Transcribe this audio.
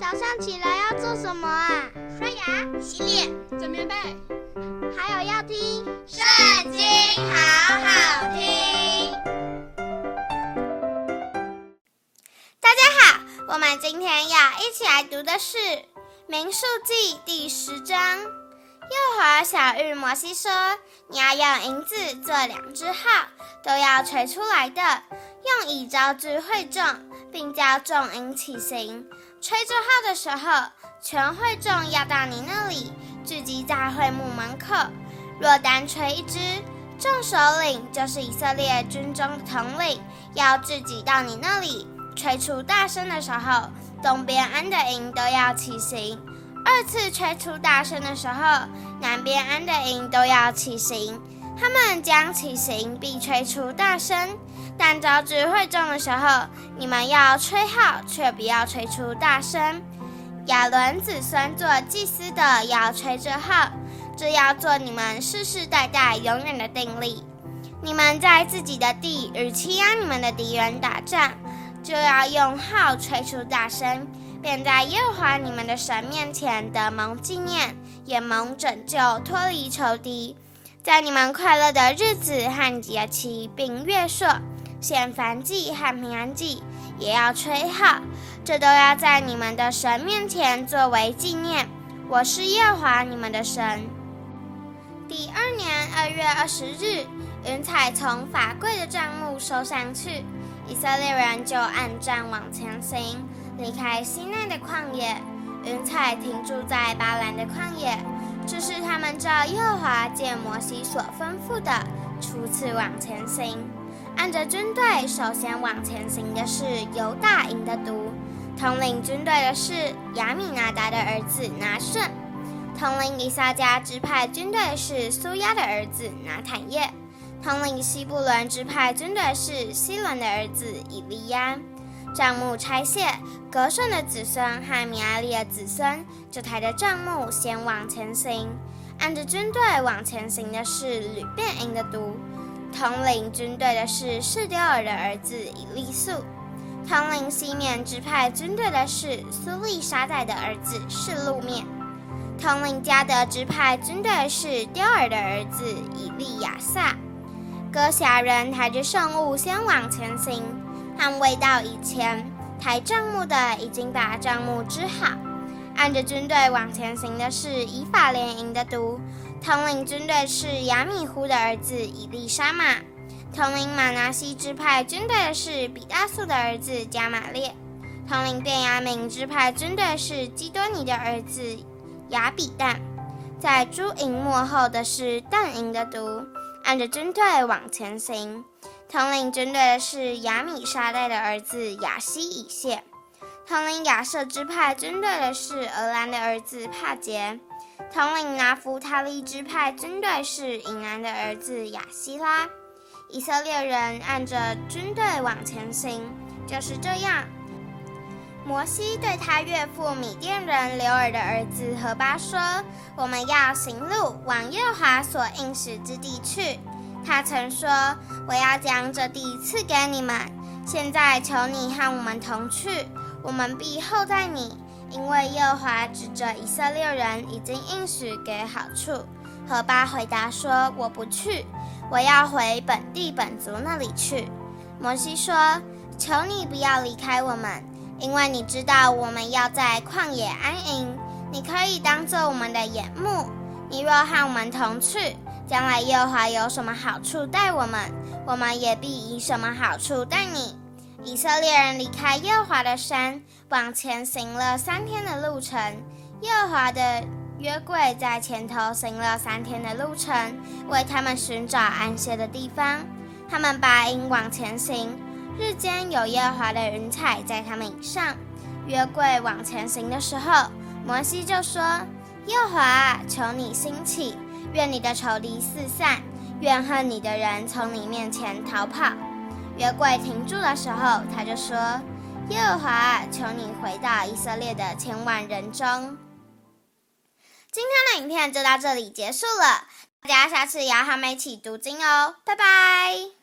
早上起来要做什么啊？刷牙、洗脸、整棉被，还有要听《圣经》，好好听。大家好，我们今天要一起来读的是《名数记》第十章。耶和小玉摩西说：“你要用银子做两只号，都要锤出来的，用以招致会众，并叫众银起行。吹这号的时候，全会众要到你那里聚集在会幕门口。若单吹一支，众首领就是以色列军中的统领，要聚集到你那里吹出大声的时候，东边安的营都要起行。”二次吹出大声的时候，南边安的营都要起行。他们将起行，并吹出大声。但召聚会众的时候，你们要吹号，却不要吹出大声。亚伦子孙做祭司的要吹这号，这要做你们世世代代永远的定例。你们在自己的地与欺压你们的敌人打仗，就要用号吹出大声。便在耶和华你们的神面前得蒙纪念，也蒙拯救，脱离仇敌。在你们快乐的日子和节期并月朔，献燔祭和平安祭，也要吹号，这都要在你们的神面前作为纪念。我是耶和华你们的神。第二年二月二十日，云彩从法柜的帐幕收上去，以色列人就按站往前行。离开西奈的旷野，云彩停驻在巴兰的旷野。这是他们照耶和华借摩西所吩咐的，初次往前行。按着军队，首先往前行的是犹大营的督，统领军队的是亚米拿达的儿子拿顺，统领以萨迦支派军队是苏押的儿子拿坦业，统领西布伦支派军队是西伦的儿子以利亚。帐幕拆卸，格顺的子孙和米阿利的子孙就抬着帐幕先往前行。按着军队往前行的是吕便营的督，统领军队的是示丢尔的儿子以利素，统领西面支派军队的是苏利沙代的儿子示录面，统领迦得支派军队是丢尔的儿子以利亚撒。哥辖人抬着圣物先往前行。还未到以前，抬帐幕的已经把帐幕支好。按着军队往前行的是以法莲营的督，统领军队是亚米呼的儿子以利沙玛，统领玛拿西支派军队的是比大素的儿子加玛列，统领便雅悯支派军队是基多尼的儿子亚比旦，在诸营末后的是但营的督，按着军队往前行。统领军队的是亚米沙代的儿子亚西以谢，统领亚设支派军队的是俄兰的儿子帕杰，统领拿弗他利支派军队是隐兰的儿子亚希拉。以色列人按着军队往前行，就是这样。摩西对他岳父米甸人刘尔的儿子何巴说：“我们要行路往耶和华所应许之地去。”他曾说：“我要将这地赐给你们。现在求你和我们同去，我们必厚待你，因为耶和华指着以色列人已经应许给好处。”何巴回答说：“我不去，我要回本地本族那里去。”摩西说：“求你不要离开我们，因为你知道我们要在旷野安营，你可以当作我们的眼目。你若和我们同去。”将来耶和华有什么好处待我们，我们也必以什么好处待你。以色列人离开耶和华的山，往前行了三天的路程。耶和华的约柜在前头行了三天的路程，为他们寻找安歇的地方。他们拔营往前行，日间有耶和华的云彩在他们以上。约柜往前行的时候，摩西就说：“耶和华，求你兴起。”愿你的仇敌四散，怨恨你的人从你面前逃跑。约柜停住的时候，他就说：“耶和华，求你回到以色列的千万人中。”今天的影片就到这里结束了，大家下次也要和我们一起读经哦，拜拜。